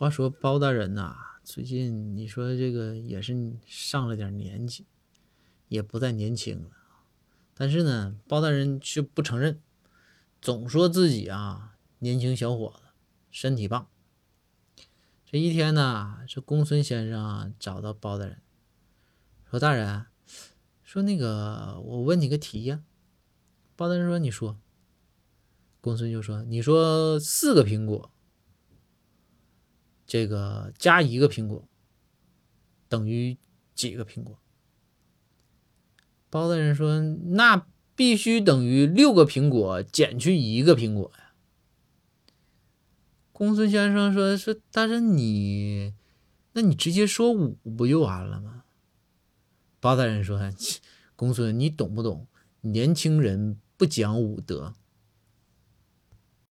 话说包大人呐、最近你说这个也是上了点年纪，也不再年轻了。但是呢，包大人却不承认，总说自己啊年轻小伙子，身体棒。这一天呢，这公孙先生啊找到包大人，说：“大人，说那个我问你个题呀。”包大人说：“你说。”公孙就说：“你说四个苹果，这个加一个苹果等于几个苹果？”包大人说：“那必须等于六个苹果减去一个苹果呀。”公孙先生说：“说大人你，那你直接说五不就完了吗？”包大人说：“ 公孙，你懂不懂？年轻人不讲武德。”